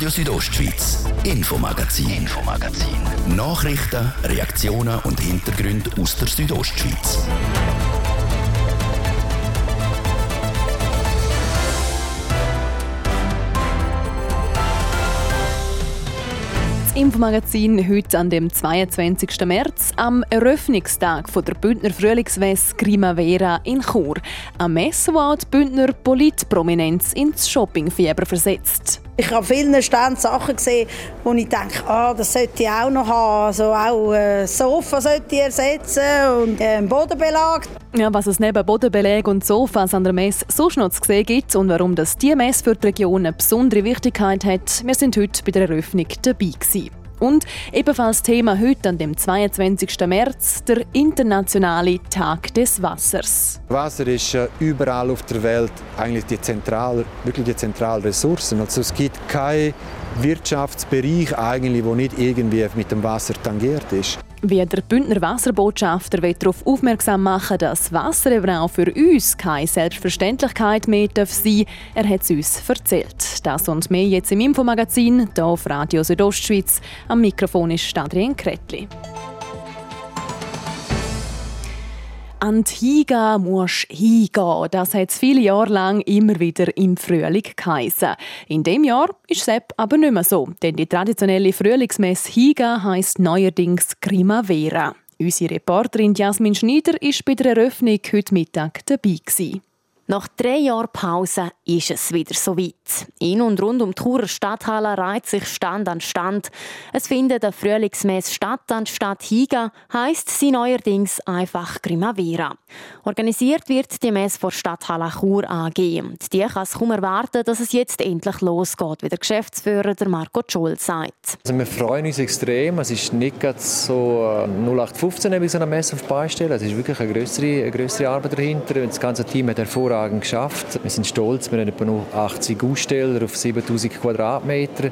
Radio Südostschweiz, Infomagazin, Infomagazin. Nachrichten, Reaktionen und Hintergründe aus der Südostschweiz. Das Infomagazin heute an dem 22. März, am Eröffnungstag der Bündner Frühlingsmesse Primavera in Chur. Eine Messe, auch die Bündner Politprominenz ins Shoppingfieber versetzt. Ich habe vielen Ständen Sachen gesehen, wo ich denke, ah, das sollte ich auch noch haben. Also auch ein Sofa sollte ich ersetzen und einen Bodenbelag. Ja, was es neben Bodenbelag und Sofas an der Messe sonst noch zu sehen gibt und warum das diese Messe für die Region eine besondere Wichtigkeit hat, wir sind heute bei der Eröffnung dabei gewesen. Und ebenfalls Thema heute an dem 22. März, der internationale Tag des Wassers. Wasser ist äh, überall auf der Welt eigentlich die zentrale, wirklich die zentrale Ressource. Also es gibt keinen Wirtschaftsbereich eigentlich, wo nicht irgendwie mit dem Wasser tangiert ist. Wie der Bündner Wasserbotschafter will darauf aufmerksam machen, dass Wasser eben auch für uns keine Selbstverständlichkeit mehr darf Er hat es uns erzählt. Das und mehr jetzt im Infomagazin, hier auf Radio Südostschweiz. Am Mikrofon ist Adrian Kretli. An die Higa musst hingehen. Das hat es viele Jahre lang immer wieder im Frühling geheissen. In dem Jahr ist es aber nicht mehr so, denn die traditionelle Frühlingsmesse Higa heisst neuerdings Primavera. Unsere Reporterin Jasmin Schneider war bei der Eröffnung heute Mittag dabei. Gewesen. Nach drei Jahren Pause ist es wieder so weit. In und rund um die Churer Stadthalle reiht sich Stand an Stand. Es findet eine Frühlingsmesse statt anstatt Higa, heisst sie neuerdings einfach Primavera. Organisiert wird die Messe vor Stadthalle Chur AG. Und die kann es kaum erwarten, dass es jetzt endlich losgeht, wie der Geschäftsführer der Marco Scholl sagt. Also wir freuen uns extrem. Es ist nicht so 0815 bei so einer Messe auf stellen. Es ist wirklich eine größere, eine größere Arbeit dahinter. Das ganze Team hat hervorragend hervorragend geschafft. Wir sind stolz, wir haben etwa noch 80 Aussteller auf 7000 Quadratmeter.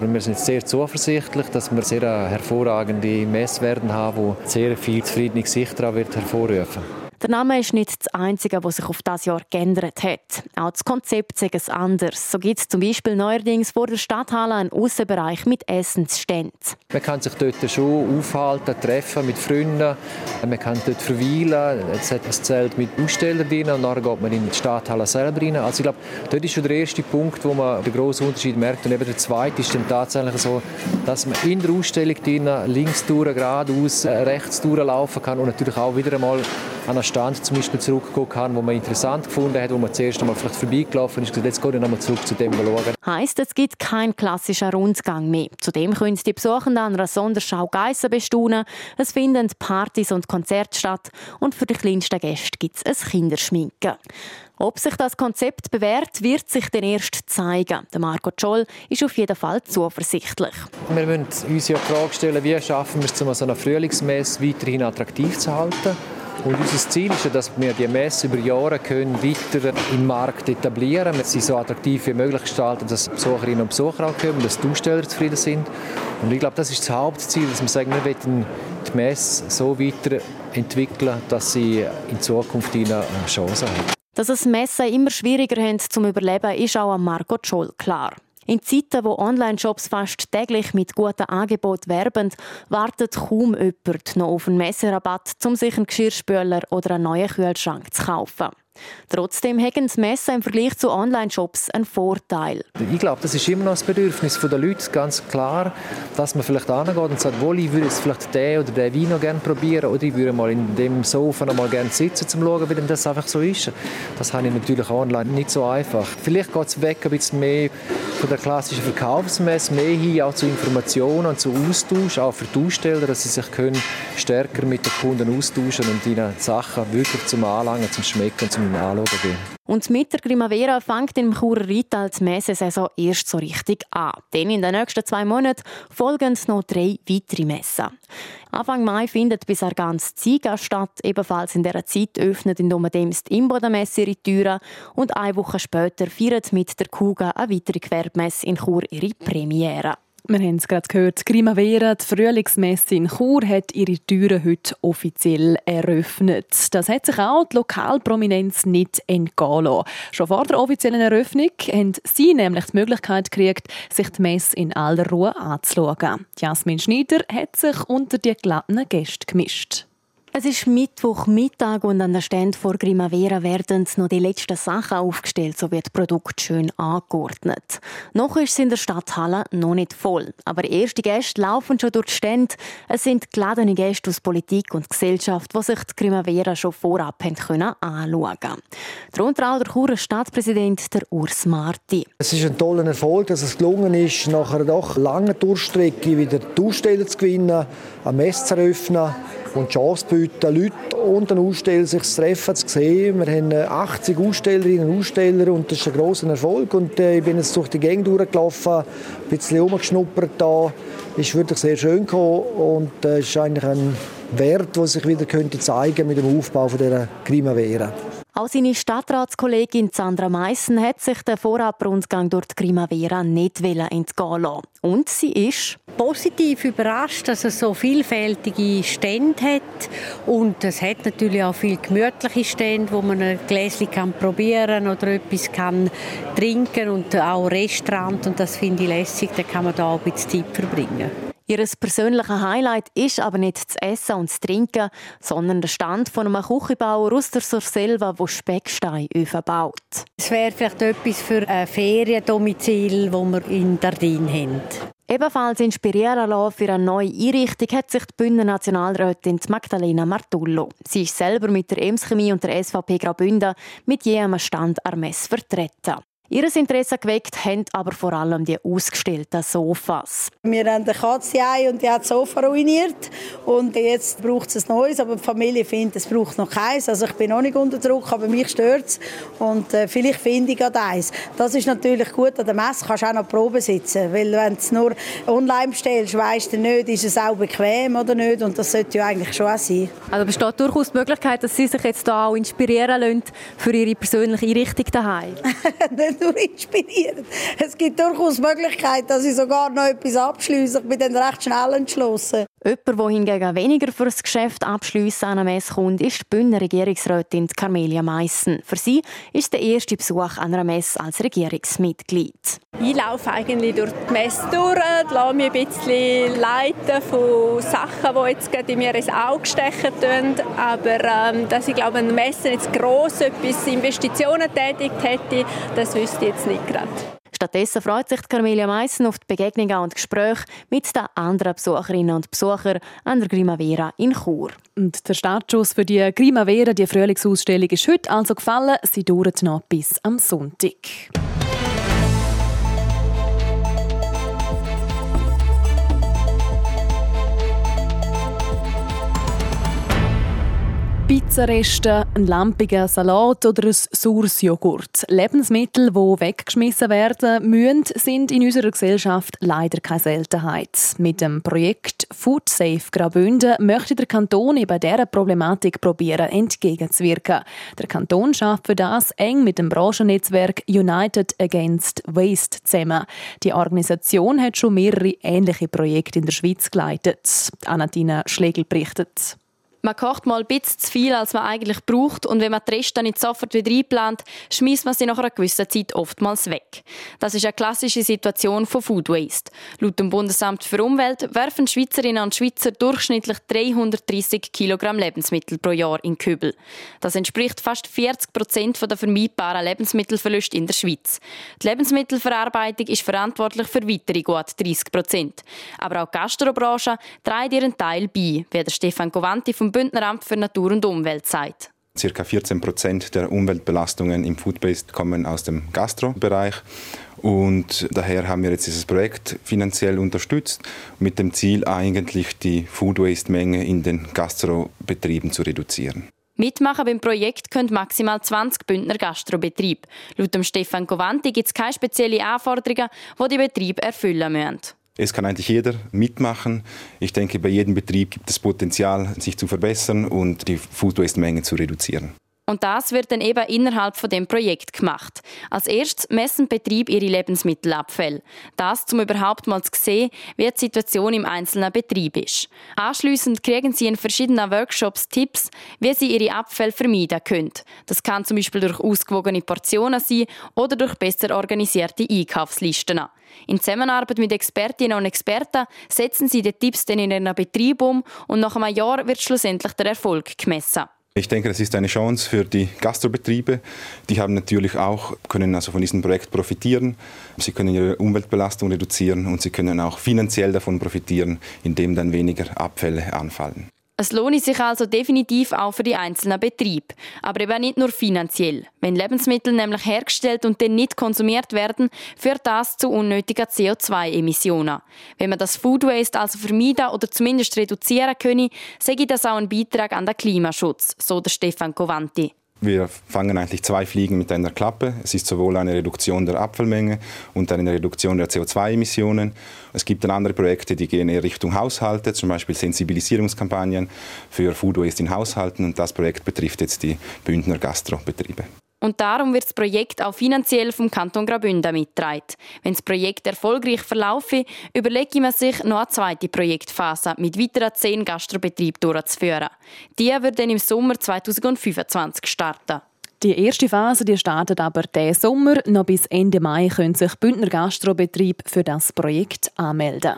Und wir sind sehr zuversichtlich, dass wir sehr hervorragende Messe werden haben, die sehr viel zufriedene Gesichter hervorrufen wird. Der Name ist nicht das Einzige, was sich auf das Jahr geändert hat. Auch das Konzept ist es anders. So gibt es zum Beispiel neuerdings vor der Stadthalle einen Aussenbereich mit Essensständen. Man kann sich dort schon aufhalten, treffen mit Freunden. Man kann dort verweilen. Es hat ein Zelt mit Ausstellern drin und dann geht man in die Stadthalle selber rein. Also ich glaube, dort ist schon der erste Punkt, wo man den grossen Unterschied merkt. Und eben der zweite ist dann tatsächlich so, dass man in der Ausstellung drin links durch, geradeaus, rechts durchlaufen kann und natürlich auch wieder einmal an einen Stand zum Beispiel zurückgehen kann, wo man interessant gefunden hat, wo man zuerst einmal vielleicht vorbeigelaufen ist, jetzt gehe ich nochmal zurück zu dem schauen. Heißt, es gibt keinen klassischen Rundgang mehr. Zudem können die Besuchenden an einer Sonderschau Geissen bestaunen. Es finden Partys und Konzerte statt und für die kleinsten Gäste gibt es ein Kinderschminken. Ob sich das Konzept bewährt, wird sich dann erst zeigen. Der Marco Scholl ist auf jeden Fall zuversichtlich. Wir müssen uns ja die Frage stellen, wie schaffen wir es, um so eine Frühlingsmesse weiterhin attraktiv zu halten. Und unser Ziel ist, dass wir die Messe über Jahre können weiter im Markt etablieren können. Sie so attraktiv wie möglich gestalten, dass Besucherinnen und Besucher auch kommen, dass die Aussteller zufrieden sind. Und ich glaube, das ist das Hauptziel, dass wir sagen, wir wollen die Messe so weiterentwickeln, dass sie in Zukunft eine Chance hat. Dass es Messen immer schwieriger haben zum Überleben, ist auch an Margot Scholl klar. In Zeiten, wo Online-Shops fast täglich mit guten Angeboten werben, wartet kaum jemand noch auf einen Messerabatt, um sich einen Geschirrspüler oder einen neuen Kühlschrank zu kaufen. Trotzdem haben die Messen im Vergleich zu Online-Shops einen Vorteil. Ich glaube, das ist immer noch das Bedürfnis der Leute, ganz klar, dass man vielleicht angeht und sagt, ich würde jetzt vielleicht den oder den Wein noch gerne probieren oder ich würde mal in dem Sofa noch mal gerne sitzen, um zu schauen, wie das einfach so ist. Das habe ich natürlich online nicht so einfach. Vielleicht geht es weg ein bisschen mehr von der klassischen Verkaufsmesse, mehr hin auch zu Informationen und zu Austausch, auch für die Aussteller, dass sie sich können stärker mit den Kunden austauschen und ihnen Sachen wirklich zum Anlangen, zum Schmecken und zum anschauen gehen. Und mit der Primavera fängt im Churer Rital die Messesaison erst so richtig an. Denn in den nächsten zwei Monaten folgen noch drei weitere Messen. Anfang Mai findet bis ganz Ziga statt. Ebenfalls in dieser Zeit öffnet in Domadems die Imbodenmesse ihre Türen. Und eine Woche später feiert mit der Kuga eine weitere Gewerbmesse in Chur ihre Premiere. Wir haben es gerade gehört, Primavera, die Frühlingsmesse in Chur, hat ihre Türen heute offiziell eröffnet. Das hat sich auch die Lokalprominenz nicht entgehen lassen. Schon vor der offiziellen Eröffnung haben sie nämlich die Möglichkeit gekriegt, sich die Messe in aller Ruhe anzuschauen. Jasmin Schneider hat sich unter die glatten Gäste gemischt. Es ist Mittwochmittag und an der Stand vor Grimavera werden noch die letzten Sachen aufgestellt, so wird das Produkt schön angeordnet. Noch ist es in der Stadthalle noch nicht voll, aber erste Gäste laufen schon durch die Stände. Es sind geladene Gäste aus Politik und Gesellschaft, die sich die Grimavera schon vorab können anschauen können. Darunter auch der Churer Stadtpräsident der Urs Marti. Es ist ein toller Erfolg, dass es gelungen ist, nach einer doch langen Durchstrecke wieder die Aussteller zu gewinnen, eine Messe zu eröffnen und die Chance bieten, Leute und den Aussteller sich zu treffen, zu sehen. Wir haben 80 äh, Ausstellerinnen und Aussteller und das ist ein grosser Erfolg. Und äh, ich bin jetzt durch die Gegend durchgelaufen, ein bisschen rumgeschnuppert da. Ist wirklich sehr schön gekommen und äh, ist eigentlich ein Wert, der sich wieder könnte zeigen mit dem Aufbau von dieser Primavera. Auch seine Stadtratskollegin Sandra Meissen hat sich den Vorabrundgang durch die Primavera nicht entgehen lassen. Und sie ist positiv überrascht, dass es so vielfältige Stände hat. Und es hat natürlich auch viele gemütliche Stände, wo man ein Gläschen kann probieren oder etwas kann trinken und auch Restaurant. Und das finde ich lässig, da kann man da auch ein bisschen Zeit verbringen. Ihr persönliches Highlight ist aber nicht das Essen und das Trinken, sondern der Stand von einem Küchenbauer aus der Surselva, der Specksteinöfen baut. Es wäre vielleicht etwas für ein Feriendomizil, das wir in Dardin haben. Ebenfalls inspirieren lassen für eine neue Einrichtung hat sich die Bündner Nationalrätin Magdalena Martullo. Sie ist selber mit der Ems Chemie und der SVP Graubünden mit jedem Stand Armes vertreten. Ihr Interesse geweckt haben aber vor allem die ausgestellten Sofas. Wir haben eine Katze und die hat das Sofa ruiniert. Und jetzt braucht es ein neues, aber die Familie findet, es braucht noch keins. Also ich bin noch nicht unter Druck, aber mich stört es. Und äh, vielleicht finde ich gerade eins. Das ist natürlich gut, an der Messe kannst du auch noch Probe sitzen. Weil wenn du es nur online bestellst, weißt du nicht, ist es auch bequem oder nicht. Und das sollte ja eigentlich schon auch sein. Also besteht durchaus die Möglichkeit, dass Sie sich jetzt da auch inspirieren lassen für Ihre persönliche Einrichtung daheim. nur inspirieren. Es gibt durchaus die Möglichkeit, dass ich sogar noch etwas abschließe. Ich bin dann recht schnell entschlossen. Jemand, der hingegen weniger für das Geschäft abschliessen an einer Messe kommt, ist die Bündner Regierungsrätin Carmelia Meissen. Für sie ist der erste Besuch an einer Messe als Regierungsmitglied. Ich laufe eigentlich durch die Messe durch, lasse mich ein bisschen leiten von Sachen, die jetzt in mir ins Auge stechen. Aber ähm, dass ich glaube, eine Messe jetzt gross etwas Investitionen tätigt hätte, das wüsste ich jetzt nicht gerade. Stattdessen freut sich Carmelia Meissen auf die Begegnungen und Gespräche mit den anderen Besucherinnen und Besuchern an der Grimavera in Chur. Und der Startschuss für die Grimavera, die Frühlingsausstellung, ist heute also gefallen. Sie dauert noch bis am Sonntag. Pizzareste, ein lampiger Salat oder ein saures Joghurt. Lebensmittel, die weggeschmissen werden müssen, sind in unserer Gesellschaft leider keine Seltenheit. Mit dem Projekt Food Safe Graubünden möchte der Kanton eben dieser Problematik probieren, entgegenzuwirken. Der Kanton schafft für das eng mit dem Branchennetzwerk United Against Waste zusammen. Die Organisation hat schon mehrere ähnliche Projekte in der Schweiz geleitet. Anatina Schlegel berichtet. Man kocht mal ein bisschen zu viel, als man eigentlich braucht und wenn man die Reste nicht sofort wieder einplant, schmeißt man sie nach einer gewissen Zeit oftmals weg. Das ist eine klassische Situation von Food Waste. Laut dem Bundesamt für Umwelt werfen Schweizerinnen und Schweizer durchschnittlich 330 Kilogramm Lebensmittel pro Jahr in Kübel. Das entspricht fast 40 Prozent der vermeidbaren Lebensmittelverluste in der Schweiz. Die Lebensmittelverarbeitung ist verantwortlich für weitere gut 30 Prozent. Aber auch die Gastrobranche trägt ihren Teil bei, wie der Stefan Govanti vom Bündneramt für Natur und Umwelt sagt. Circa 14 Prozent der Umweltbelastungen im Foodbase kommen aus dem Gastrobereich. Und daher haben wir jetzt dieses Projekt finanziell unterstützt, mit dem Ziel eigentlich die Food Waste Menge in den Gastrobetrieben zu reduzieren. Mitmachen beim Projekt können maximal 20 Bündner Gastrobetriebe. Laut dem Stefan Govanti gibt es keine speziellen Anforderungen, die die Betriebe erfüllen müssen. Es kann eigentlich jeder mitmachen. Ich denke, bei jedem Betrieb gibt es Potenzial, sich zu verbessern und die Food Waste Menge zu reduzieren. Und das wird dann eben innerhalb von dem Projekt gemacht. Als erstes messen Betrieb ihre Lebensmittelabfälle. Das, um überhaupt mal zu sehen, wie die Situation im einzelnen Betrieb ist. Anschließend kriegen sie in verschiedenen Workshops Tipps, wie sie ihre Abfälle vermeiden können. Das kann zum Beispiel durch ausgewogene Portionen sein oder durch besser organisierte Einkaufslisten. In Zusammenarbeit mit Expertinnen und Experten setzen sie die Tipps dann in ihren Betrieb um und nach einem Jahr wird schlussendlich der Erfolg gemessen. Ich denke, das ist eine Chance für die Gastrobetriebe. Die haben natürlich auch, können also von diesem Projekt profitieren. Sie können ihre Umweltbelastung reduzieren und sie können auch finanziell davon profitieren, indem dann weniger Abfälle anfallen. Es lohnt sich also definitiv auch für die einzelnen Betriebe. Aber eben nicht nur finanziell. Wenn Lebensmittel nämlich hergestellt und dann nicht konsumiert werden, führt das zu unnötigen CO2-Emissionen. Wenn man das Food Waste also vermeiden oder zumindest reduzieren könne, sage das auch ein Beitrag an den Klimaschutz, so der Stefan Covanti. Wir fangen eigentlich zwei Fliegen mit einer Klappe. Es ist sowohl eine Reduktion der Abfallmenge und eine Reduktion der CO2-Emissionen. Es gibt dann andere Projekte, die gehen eher Richtung Haushalte, zum Beispiel Sensibilisierungskampagnen für Food Waste in Haushalten. Und das Projekt betrifft jetzt die Bündner Gastrobetriebe. Und darum wird das Projekt auch finanziell vom Kanton Graubünden mitgetragen. Wenn das Projekt erfolgreich verlaufe, überlege man sich noch eine zweite Projektphase mit weiteren zehn Gastrobetrieben durchzuführen. Die wird dann im Sommer 2025 starten. Die erste Phase die startet aber diesen Sommer. Noch bis Ende Mai können sich Bündner Gastrobetrieb für das Projekt anmelden.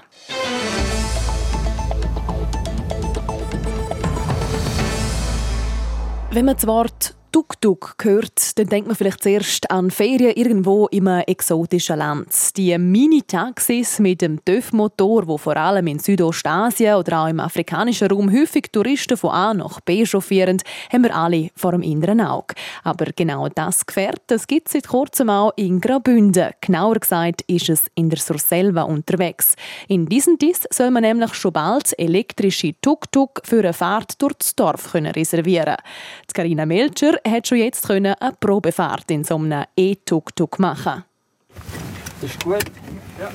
Wenn man das Wort Tuk-Tuk hört, dann denkt man vielleicht zuerst an Ferien irgendwo im exotischen Land. Die Mini-Taxis mit dem TÜV-Motor, wo vor allem in Südostasien oder auch im afrikanischen Raum häufig Touristen von A nach B chauffieren, haben wir alle vor dem inneren Auge. Aber genau das Gefährt, das gibt es seit kurzem auch in Graubünden. Genauer gesagt ist es in der Surselva unterwegs. In diesem Diss soll man nämlich schon bald elektrische Tuk-Tuk für eine Fahrt durch das Dorf reservieren können. Carina Melcher hat schon jetzt eine Probefahrt in so einem E-Tuk-Tuk machen. Das ist gut. Ja.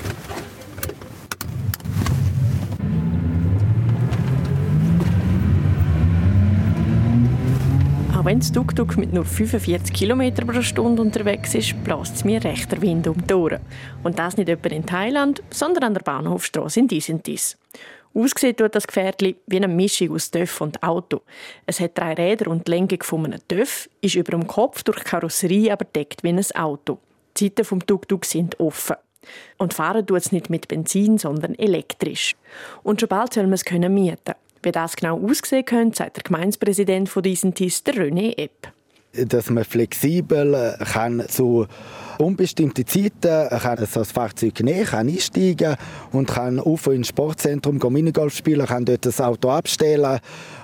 Auch wenn das Tuk-Tuk mit nur 45 km pro Stunde unterwegs ist, bläst es mir rechter Wind um die Ohren. Und das nicht etwa in Thailand, sondern an der Bahnhofstrasse in Disentis. Aussieht tut das Gefährtli wie eine Mischung aus TÜV und Auto. Es hat drei Räder und die Lenkung von einem TÜV, ist über dem Kopf durch Karosserie aber deckt wie ein Auto. Die Seiten vom Tuk-Tuk sind offen. Und fahren tut es nicht mit Benzin, sondern elektrisch. Und schon bald soll man es können mieten. Wie das genau aussehen könnte, sagt der Gemeindepräsident von diesem TIS, der René Epp. Dass man flexibel äh, kann zu unbestimmte Zeiten kann so ein Fahrzeug nehmen, kann einsteigen und kann auf ins Sportzentrum gehen, Minigolf spielen, kann dort das Auto abstellen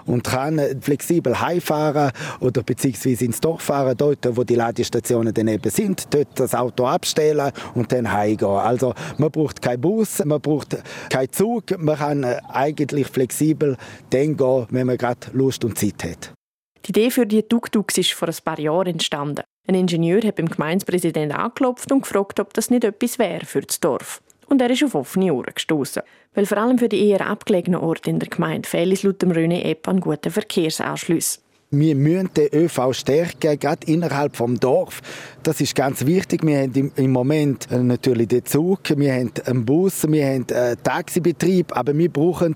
und kann flexibel heimfahren oder beziehungsweise ins Dorf fahren, dort, wo die Ladestationen dann eben sind, dort das Auto abstellen und dann heimgehen. Also man braucht keinen Bus, man braucht keinen Zug, man kann eigentlich flexibel dann gehen, wenn man gerade Lust und Zeit hat. Die Idee für die Tuk-Tuks ist vor ein paar Jahren entstanden. Ein Ingenieur hat beim Gemeindepräsidenten angeklopft und gefragt, ob das nicht etwas wäre für das Dorf. Und er ist auf offene Ohren gestoßen. Weil vor allem für die eher abgelegenen Orte in der Gemeinde fehlt es laut dem René Epp an guten Verkehrsanschlüssen. Wir müssen den ÖV stärken, gerade innerhalb des Dorf. Das ist ganz wichtig. Wir haben im Moment natürlich den Zug, wir haben einen Bus, wir haben einen Taxibetrieb, aber wir brauchen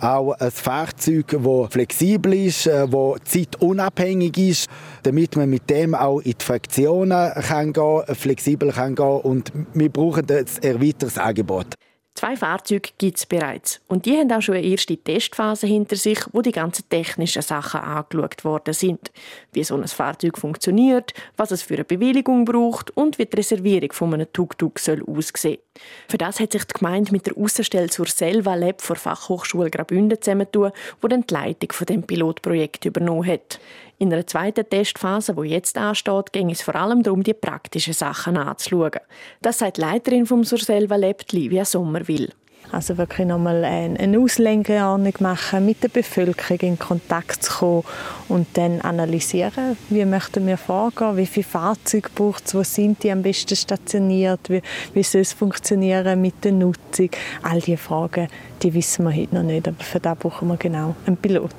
auch ein Fahrzeug, das flexibel ist, das äh, zeitunabhängig ist, damit man mit dem auch in die Fraktionen kann gehen, flexibel kann gehen und wir brauchen ein erweitertes Angebot. Zwei Fahrzeuge gibt es bereits. Und die haben auch schon eine erste Testphase hinter sich, wo die ganzen technischen Sachen angeschaut worden sind. Wie so ein Fahrzeug funktioniert, was es für eine Bewilligung braucht und wie die Reservierung von einem Tuk-Tuk soll aussehen. Für das hat sich die Gemeinde mit der Außenstelle zur Selva Lab vor Fachhochschule Graubünden zusammengetan, wo dann die Leitung von dem Pilotprojekt übernommen hat. In einer zweiten Testphase, die jetzt ansteht, ging es vor allem darum, die praktischen Sachen anzuschauen. Das sagt die Leiterin vom Surselva Lab, Livia Sommerwil. Also wirklich nochmal eine Auslegeordnung machen, mit der Bevölkerung in Kontakt zu kommen und dann analysieren, wie möchten wir vorgehen, wie viele Fahrzeuge braucht es, wo sind die am besten stationiert, wie, wie soll es funktionieren mit der Nutzung. All diese Fragen, die wissen wir heute noch nicht, aber für das brauchen wir genau einen Pilot.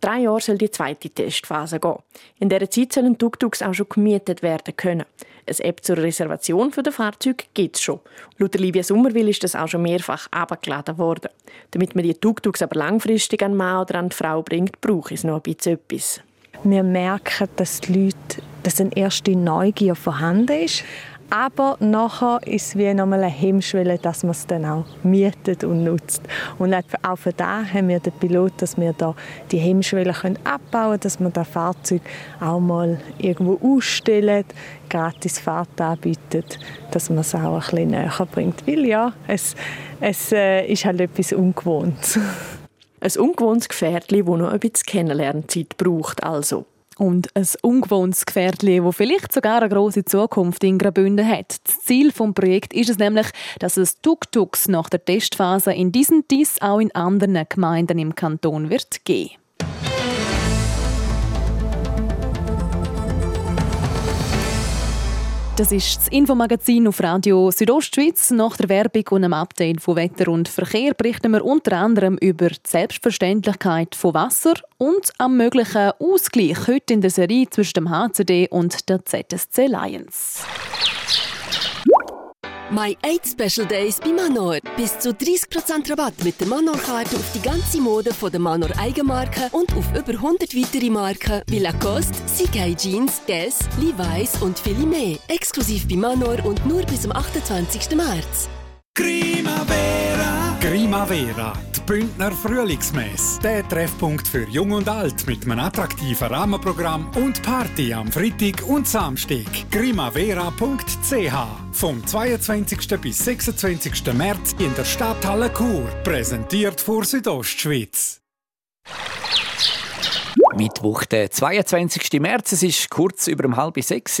Drei Jahre soll die zweite Testphase gehen. In dieser Zeit sollen Tuk-Tuks auch schon gemietet werden können. Eine App zur Reservation der Fahrzeuge gibt es schon. Laut Livia Sommerwil ist das auch schon mehrfach abgeladen worden. Damit man die Tuk-Tuks aber langfristig an Mann oder an die Frau bringt, braucht es noch ein bisschen etwas. Wir merken, dass die Leute, dass eine erste Neugier vorhanden ist. Aber nachher ist es wie nochmal eine Hemmschwelle, dass man es dann auch mietet und nutzt. Und auch für da haben wir den Pilot, dass wir da die Hemmschwelle abbauen können, dass wir das Fahrzeug auch mal irgendwo ausstellen, gratis Fahrt anbietet, dass man es auch ein bisschen näher bringt. Weil ja, es, es äh, ist halt etwas Ungewohntes. Ein ungewohntes Gefährdchen, das noch ein bisschen Kennenlernzeit braucht. Also. Und ein ungewohntes Gefährdchen, das vielleicht sogar eine große Zukunft in Graubünden hat. Das Ziel des Projekts ist es nämlich, dass es Tuk-Tuks nach der Testphase in diesen Dies auch in anderen Gemeinden im Kanton wird geben. Das ist das Infomagazin auf Radio Südostschweiz. Nach der Werbung und einem Update von Wetter und Verkehr berichten wir unter anderem über die Selbstverständlichkeit von Wasser und am möglichen Ausgleich heute in der Serie zwischen dem HCD und der ZSC Lions. My 8 Special Days bei Manor. Bis zu 30% Rabatt mit der Manor-Karte auf die ganze Mode von der Manor Eigenmarke und auf über 100 weitere Marken wie Lacoste, CK Jeans, Guess, Levi's und viele mehr. Exklusiv bei Manor und nur bis zum 28. März. Primavera. Primavera, die Bündner Frühlingsmesse. Der Treffpunkt für Jung und Alt mit einem attraktiven Rahmenprogramm und Party am Freitag und Samstag. Grimavera.ch Vom 22. bis 26. März in der Stadthalle Chur. Präsentiert vor Südostschweiz. Mittwoch, der 22. März, es ist kurz über halb sechs.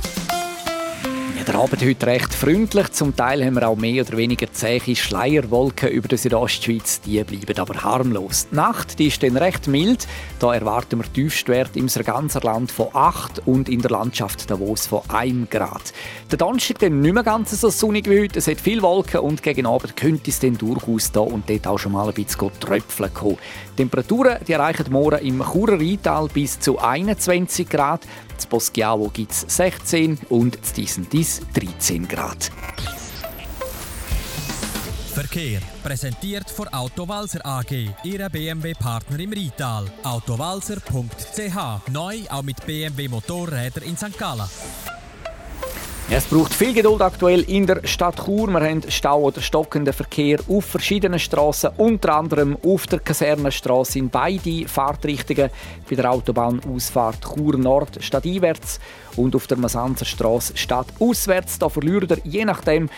Ja, der Abend heute recht freundlich. Zum Teil haben wir auch mehr oder weniger zähe Schleierwolken über der Südostschweiz. Die bleiben aber harmlos. Die Nacht die ist dann recht mild. Da erwarten wir Tiefstwert im ganzen Land von 8 und in der Landschaft Davos von 1 Grad. Der Donnerstag dann nicht mehr ganz so sonnig wie heute. Es hat viele Wolken und gegen Abend könnte es dann durchaus da und dort auch schon mal ein bisschen tröpfeln kommen. Die Temperaturen die erreichen morgen im Churer Rheintal bis zu 21 Grad. In Boschiavo gibt es 16 und in Disentis 13 Grad. Verkehr präsentiert von Autowalzer AG, Ihrer BMW-Partner im Rheintal. Autowalzer.ch neu auch mit BMW Motorräder in St. Gallen. Es braucht viel Geduld aktuell in der Stadt Chur. Wir haben Stau oder stockenden Verkehr auf verschiedenen Straßen, unter anderem auf der Kasernenstraße in beide Fahrtrichtungen, bei der Autobahnausfahrt Chur Nord stadteinwärts und auf der Masanzerstraße stadtauswärts. Da verliert ihr je nachdem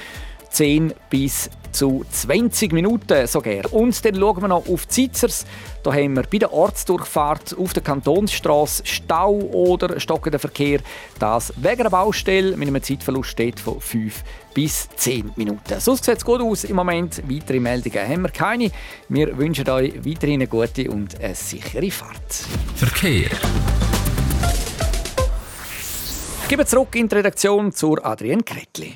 10 bis zu 20 Minuten sogar. Und dann schauen wir noch auf die Zitzers. Da haben wir bei der Ortsdurchfahrt auf der Kantonsstraße Stau oder stockenden Verkehr. Das wegen einer Baustelle mit einem Zeitverlust steht von 5 bis 10 Minuten. Sonst sieht es gut aus im Moment. Weitere Meldungen haben wir keine. Wir wünschen euch weiterhin eine gute und eine sichere Fahrt. Verkehr. Ich gebe zurück in die Redaktion zur Adrienne Kretli.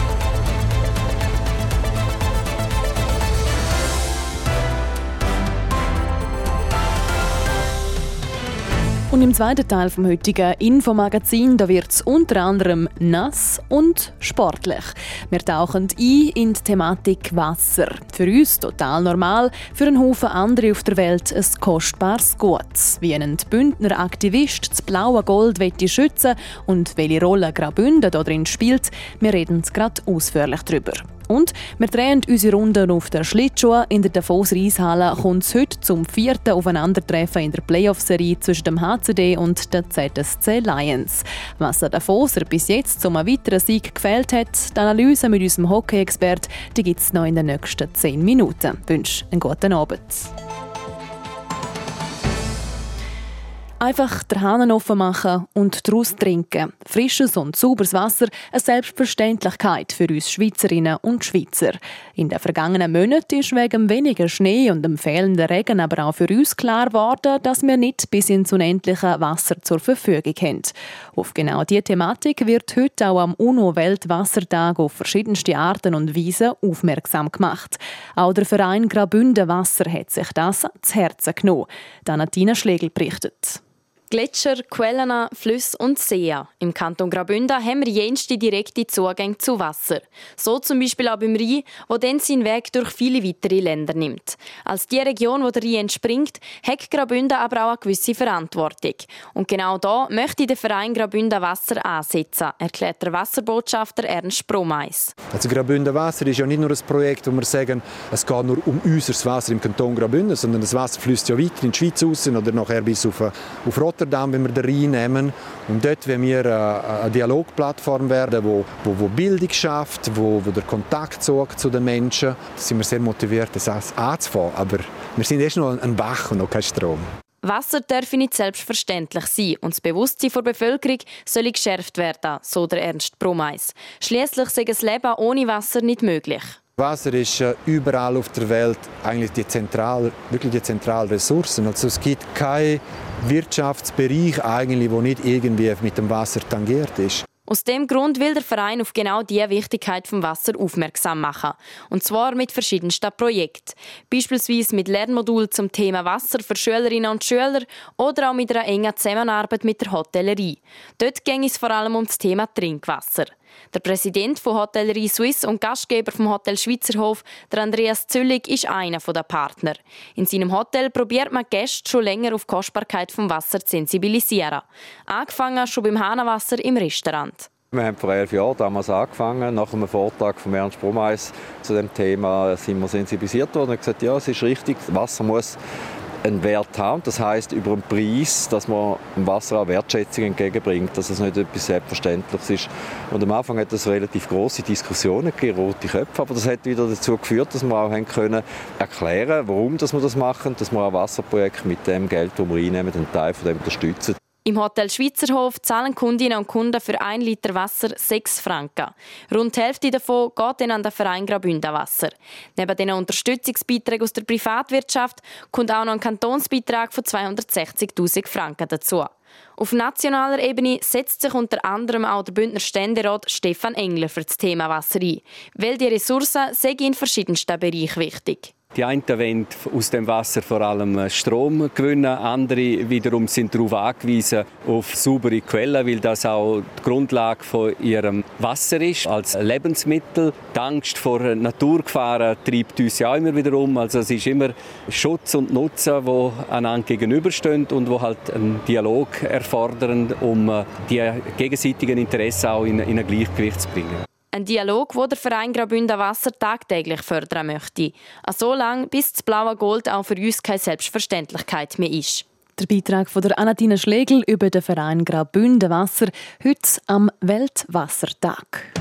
Und im zweiten Teil vom heutigen Infomagazin da wird es unter anderem nass und sportlich. Wir tauchen ein in die Thematik Wasser. Für uns total normal, für einen Haufen andere auf der Welt ein kostbares Gut. Wie ein Bündner Aktivist das blaue Gold schützen und welche Rolle Graubünden darin spielt, wir reden gerade ausführlich darüber. Und wir drehen unsere Runden auf der Schlittschuh. In der Davos Reishalle kommt es heute zum vierten Aufeinandertreffen in der Playoff-Serie zwischen dem HCD und der ZSC Lions. Was der Davoser bis jetzt zum weiteren Sieg gefehlt hat, die Analyse mit unserem Hockey-Expert, gibt es noch in den nächsten 10 Minuten. Ich wünsche einen guten Abend. Einfach den Hahn offen machen und daraus trinken. Frisches und sauberes Wasser, eine Selbstverständlichkeit für uns Schweizerinnen und Schweizer. In den vergangenen Monaten ist wegen weniger Schnee und dem fehlenden Regen aber auch für uns klar geworden, dass wir nicht bis ins unendliche Wasser zur Verfügung haben. Auf genau diese Thematik wird heute auch am UNO-Weltwassertag auf verschiedenste Arten und Weisen aufmerksam gemacht. Auch der Verein Grabünde Wasser hat sich das zu Herzen genommen. Danatina Schlegel berichtet. Gletscher, Quellen, Flüsse und Seen. Im Kanton Graubünden haben wir jenste direkte Zugänge zu Wasser. So zum Beispiel auch beim Rhein, wo dann seinen Weg durch viele weitere Länder nimmt. Als die Region, wo der Rhein entspringt, hat Graubünden aber auch eine gewisse Verantwortung. Und genau da möchte der Verein Graubünden Wasser ansetzen, erklärt der Wasserbotschafter Ernst Bromeis. Also Graubünden Wasser ist ja nicht nur ein Projekt, wo wir sagen, es geht nur um unser Wasser im Kanton Graubünden, sondern das Wasser fließt ja weiter in die Schweiz raus oder nachher bis auf, auf Rotterdam Rotterdam, wenn wir den Rhein nehmen. Und dort wenn wir äh, eine Dialogplattform werden, wo, wo, wo Bildung schafft, wo, wo der Kontakt sorgt zu den Menschen. Da sind wir sehr motiviert, das anzufangen. Aber wir sind erst noch ein Bach und noch kein Strom. Wasser darf nicht selbstverständlich sein und das Bewusstsein der Bevölkerung soll geschärft werden, so der Ernst Bromeis. Schließlich sei das Leben ohne Wasser nicht möglich. Wasser ist äh, überall auf der Welt eigentlich die zentrale, wirklich die zentrale Ressource. Also es gibt keinen Wirtschaftsbereich eigentlich, wo nicht irgendwie mit dem Wasser tangiert ist. Aus dem Grund will der Verein auf genau die Wichtigkeit vom Wasser aufmerksam machen. Und zwar mit verschiedensten Projekten. Beispielsweise mit Lernmodulen zum Thema Wasser für Schülerinnen und Schüler oder auch mit einer engen Zusammenarbeit mit der Hotellerie. Dort ging es vor allem um das Thema Trinkwasser. Der Präsident von Hotellerie Suisse und Gastgeber vom Hotel Schweizerhof, der Andreas Züllig, ist einer der Partner. In seinem Hotel probiert man Gäste schon länger auf die Kostbarkeit vom Wasser zu sensibilisieren. Angefangen schon beim Hahnenwasser im Restaurant. Wir haben vor elf Jahren damals angefangen. Nach einem Vortrag von Ernst Bromeis zu dem Thema sind wir sensibilisiert worden und gesagt, ja, es ist richtig, Wasser muss einen Wert haben. Das heißt über den Preis, dass man dem Wasser auch Wertschätzung entgegenbringt, dass es nicht etwas Selbstverständliches ist. Und am Anfang hat es relativ große Diskussionen gegeben, rote Köpfe, aber das hat wieder dazu geführt, dass wir auch haben können erklären, warum dass wir das machen, dass wir ein Wasserprojekt mit dem Geld, das wir einnehmen, einen Teil von dem unterstützen. Im Hotel Schweizerhof zahlen Kundinnen und Kunden für ein Liter Wasser 6 Franken. Rund die Hälfte davon geht dann an den Verein Graubünden Wasser. Neben den Unterstützungsbeiträgen aus der Privatwirtschaft kommt auch noch ein Kantonsbeitrag von 260.000 Franken dazu. Auf nationaler Ebene setzt sich unter anderem auch der Bündner Ständerat Stefan Engler für das Thema Wasser ein, weil die Ressourcen in verschiedensten Bereichen wichtig. Die einen wollen aus dem Wasser vor allem äh, Strom gewinnen, andere wiederum sind darauf angewiesen auf saubere Quellen, weil das auch die Grundlage von ihrem Wasser ist als Lebensmittel. Die Angst vor Naturgefahren treibt uns ja auch immer wieder um. Also es ist immer Schutz und Nutzen, die einander gegenüberstehen und wo halt einen Dialog erfordern, um äh, die gegenseitigen Interessen auch in, in ein Gleichgewicht zu bringen. Ein Dialog, wo der Verein Graubünden Wasser tagtäglich fördern möchte. So lange, bis das blaue Gold auch für uns keine Selbstverständlichkeit mehr ist. Der Beitrag von der Anatina Schlegel über den Verein Graubünden Wasser heute am Weltwassertag.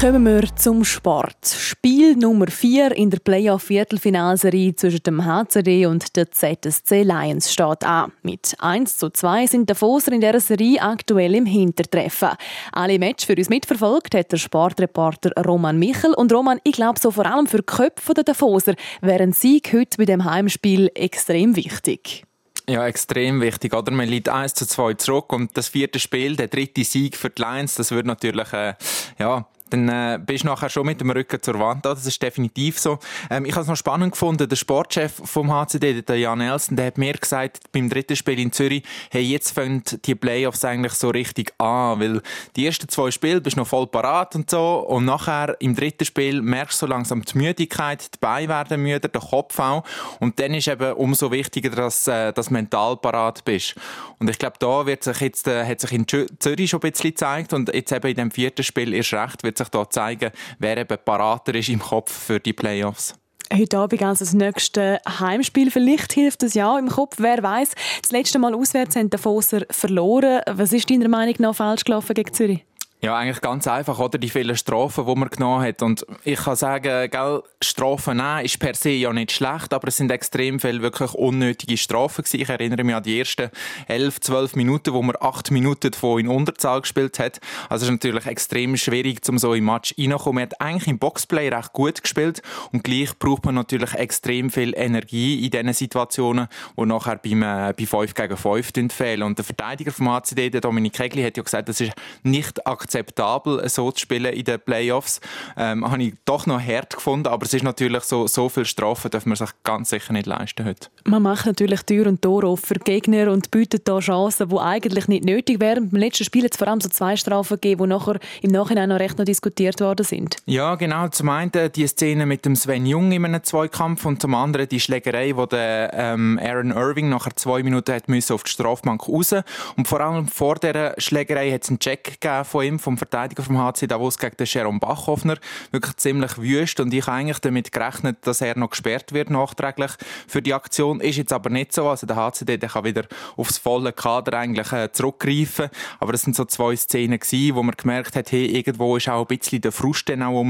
Kommen wir zum Sport. Spiel Nummer 4 in der Playoff-Viertelfinalserie zwischen dem HCD und der ZSC Lions steht an. Mit 1 zu 2 sind die Foser in dieser Serie aktuell im Hintertreffen. Alle Matches für uns mitverfolgt hat der Sportreporter Roman Michel. Und Roman, ich glaube, so vor allem für die Köpfe der Foser wäre ein Sieg heute bei dem Heimspiel extrem wichtig. Ja, extrem wichtig, oder? Man liegt 1 zu 2 zurück und das vierte Spiel, der dritte Sieg für die Lions, das würde natürlich, äh, ja, dann äh, bist du nachher schon mit dem Rücken zur Wand. Das ist definitiv so. Ähm, ich habe es noch spannend gefunden, der Sportchef vom HCD, der Jan Nelson, der hat mir gesagt, beim dritten Spiel in Zürich, hey, jetzt fangen die Playoffs eigentlich so richtig an, weil die ersten zwei Spiele bist du noch voll parat und so und nachher im dritten Spiel merkst du so langsam die Müdigkeit, die Beine werden müder, der Kopf auch und dann ist eben umso wichtiger, dass äh, du mental parat bist. Und ich glaube, da wird sich jetzt, äh, hat sich in Zürich schon ein bisschen gezeigt und jetzt eben in dem vierten Spiel erst recht wird sich da zeigen, wer eben parater ist im Kopf für die Playoffs. Heute Abend also das nächste Heimspiel. Vielleicht hilft es ja im Kopf. Wer weiß. Das letzte Mal auswärts haben die Foser verloren. Was ist deiner Meinung nach falsch gelaufen gegen Zürich? Ja, eigentlich ganz einfach, oder? Die vielen Strafen, die man genommen hat. Und ich kann sagen, gell, Strafen nehmen ist per se ja nicht schlecht, aber es sind extrem viele wirklich unnötige Strafen gewesen. Ich erinnere mich an die ersten 11, 12 Minuten, wo man 8 Minuten davon in Unterzahl gespielt hat. Also es ist natürlich extrem schwierig, um so im Match reinzukommen. Er hat eigentlich im Boxplay recht gut gespielt und gleich braucht man natürlich extrem viel Energie in diesen Situationen, die nachher beim, äh, bei 5 gegen 5 fehlen. Und der Verteidiger vom HCD, der Dominik Kegli, hat ja gesagt, das ist nicht akzeptabel akzeptabel, so zu spielen in den Playoffs. Ähm, habe ich doch noch hart gefunden, aber es ist natürlich so, so viel Strafen darf man sich ganz sicher nicht leisten heute. Man macht natürlich Tür und Tor auf für Gegner und bietet da Chancen, die eigentlich nicht nötig wären. Im letzten Spiel hat es vor allem so zwei Strafen gegeben, die nachher im Nachhinein noch recht noch diskutiert worden sind. Ja, genau. Zum einen die Szene mit dem Sven Jung in einem Zweikampf und zum anderen die Schlägerei, wo der ähm, Aaron Irving nachher zwei Minuten hat müssen auf die Strafbank raus und vor allem vor der Schlägerei hat es einen Check gegeben von ihm vom Verteidiger vom HC Davos gegen den Jerome Bachhoffner. Wirklich ziemlich wüst und ich habe eigentlich damit gerechnet, dass er noch gesperrt wird nachträglich für die Aktion. Ist jetzt aber nicht so. Also der HCD der kann wieder aufs volle Kader eigentlich äh, zurückgreifen. Aber das sind so zwei Szenen gewesen, wo man gemerkt hat, hey, irgendwo ist auch ein bisschen der Frust dann auch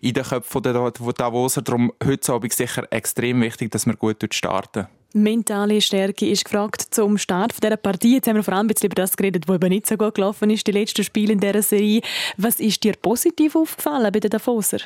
in den Köpfen der Davoser. Darum heute Abend sicher extrem wichtig, dass wir gut starten. Mentale Stärke ist gefragt zum Start dieser Partie. Jetzt haben wir vor allem ein bisschen über das geredet, was eben nicht so gut gelaufen ist, die letzten Spiele in dieser Serie. Was ist dir positiv aufgefallen bei den Davoser?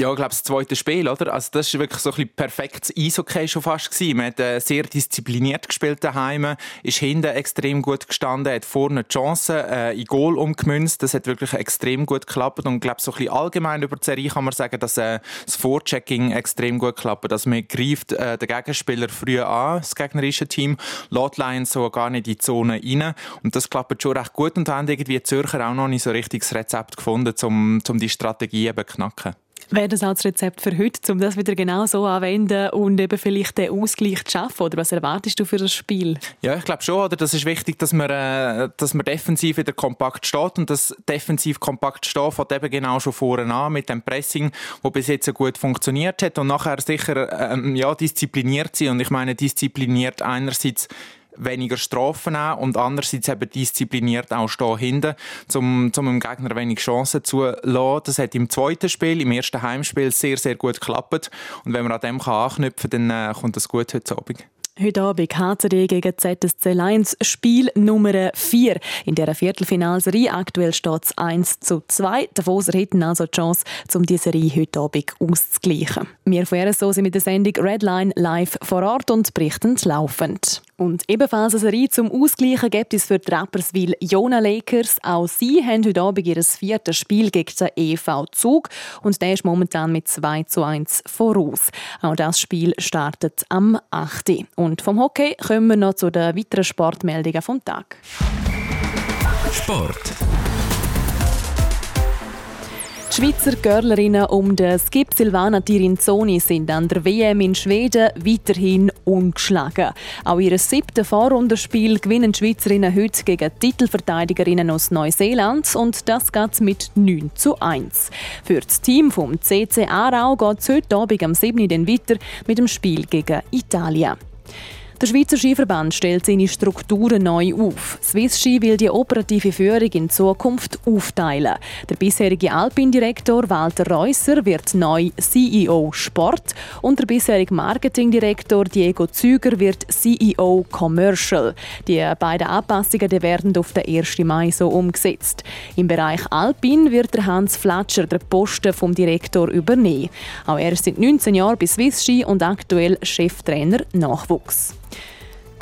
Ja, ich glaube, das zweite Spiel, oder? Also, das war wirklich so ein bisschen perfektes Eishockey schon fast gewesen. Man hat äh, sehr diszipliniert gespielt daheim, ist hinten extrem gut gestanden, hat vorne die Chance äh, in Goal umgemünzt. Das hat wirklich extrem gut geklappt. Und ich glaube, so ein bisschen allgemein über die Serie kann man sagen, dass äh, das Vorchecking extrem gut klappt. Dass man greift äh, den Gegenspieler früh an, das gegnerische Team, lädt Lions so gar nicht in die Zone rein. Und das klappt schon recht gut. Und haben irgendwie Zürcher auch noch nicht so richtig das Rezept gefunden, um, um die Strategie eben zu knacken. Wäre das auch Rezept für heute, um das wieder genau so anzuwenden und eben vielleicht den Ausgleich zu schaffen? Oder was erwartest du für das Spiel? Ja, ich glaube schon. Oder? Das ist wichtig, dass man, äh, dass man defensiv wieder kompakt steht. Und das defensiv kompakt stehen fängt eben genau schon vorne an mit dem Pressing, das bis jetzt gut funktioniert hat. Und nachher sicher ähm, ja, diszipliniert sein. Und ich meine, diszipliniert einerseits weniger Strafen nehmen und andererseits eben diszipliniert auch stehen hinten, um, um dem Gegner wenig Chancen zu lassen. Das hat im zweiten Spiel, im ersten Heimspiel sehr, sehr gut geklappt. Und wenn man an dem kann anknüpfen kann, dann äh, kommt das gut heute Abend. Heute Abend HCD gegen ZSC Lions, Spiel Nummer 4 in der Viertelfinalserie. Aktuell steht es 1 zu 2. Die Foser hätten also die Chance, um diese Serie heute Abend auszugleichen. Wir von RSO sind mit der Sendung Redline live vor Ort und berichten laufend. Und ebenfalls eine Serie zum Ausgleichen gibt es für die Rapperswil Jona Lakers. Auch sie haben heute Abend ihr viertes Spiel gegen den EV Zug und der ist momentan mit 2 zu 1 voraus. Auch das Spiel startet am 8. Und vom Hockey kommen wir noch zu den weiteren Sportmeldungen vom Tag. Sport. Die Schweizer Görlerinnen um den Skip Silvana Tirinzoni sind an der WM in Schweden weiterhin ungeschlagen. Auch ihr siebtes Vorrundenspiel gewinnen die Schweizerinnen heute gegen Titelverteidigerinnen aus Neuseeland und das geht mit 9 zu 1. Für das Team vom CC Aarau geht es heute Abend am 7. Uhr weiter mit dem Spiel gegen Italien. Der Schweizer Skiverband stellt seine Strukturen neu auf. Swiss Ski will die operative Führung in Zukunft aufteilen. Der bisherige Alpin-Direktor Walter Reusser wird neu CEO Sport und der bisherige Marketingdirektor Diego Züger wird CEO Commercial. Die beiden Anpassungen werden auf den 1. Mai so umgesetzt. Im Bereich Alpin wird der Hans Flatscher den Posten vom Direktor übernehmen. Auch er ist seit 19 Jahren bei Swiss Ski und aktuell Cheftrainer Nachwuchs.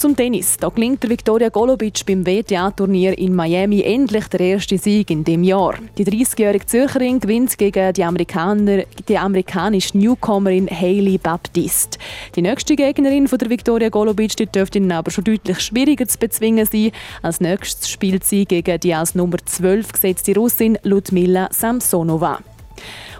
Zum Tennis. Da gelingt der Viktoria Golubic beim WTA-Turnier in Miami endlich der erste Sieg in dem Jahr. Die 30-jährige Zürcherin gewinnt gegen die, Amerikaner, die amerikanische Newcomerin Hailey Baptiste. Die nächste Gegnerin von der Viktoria Golubic die dürfte ihnen aber schon deutlich schwieriger zu bezwingen sein. Als nächstes spielt sie gegen die als Nummer 12 gesetzte Russin Ludmila Samsonova.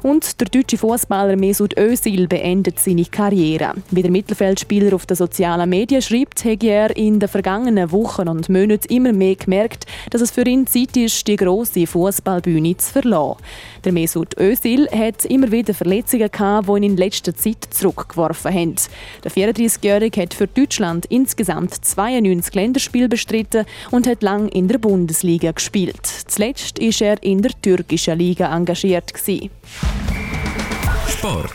Und der deutsche Fußballer Mesut Özil beendet seine Karriere. Wie der Mittelfeldspieler auf den sozialen Medien schreibt, hat er in den vergangenen Wochen und Monaten immer mehr gemerkt, dass es für ihn Zeit ist, die grosse Fußballbühne zu verlassen. Der Mesut Özil hat immer wieder Verletzungen gehabt, die ihn in letzter Zeit zurückgeworfen haben. Der 34-Jährige hat für Deutschland insgesamt 92 Länderspiele bestritten und hat lang in der Bundesliga gespielt. Zuletzt war er in der türkischen Liga engagiert. Sport.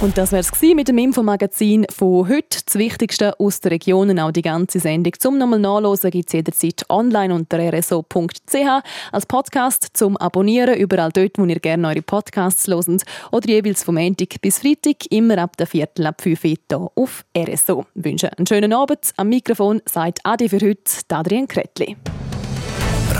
Und das wäre es mit dem Infomagazin von heute. Das Wichtigste aus den Regionen, auch die ganze Sendung zum nochmal nachlesen, gibt es jederzeit online unter rso.ch als Podcast zum Abonnieren, überall dort, wo ihr gerne eure Podcasts hört oder jeweils vom Montag bis Freitag, immer ab der Viertel ab 5 Uhr auf RSO. Ich wünsche einen schönen Abend. Am Mikrofon sagt Adi für heute Adrian Kretli.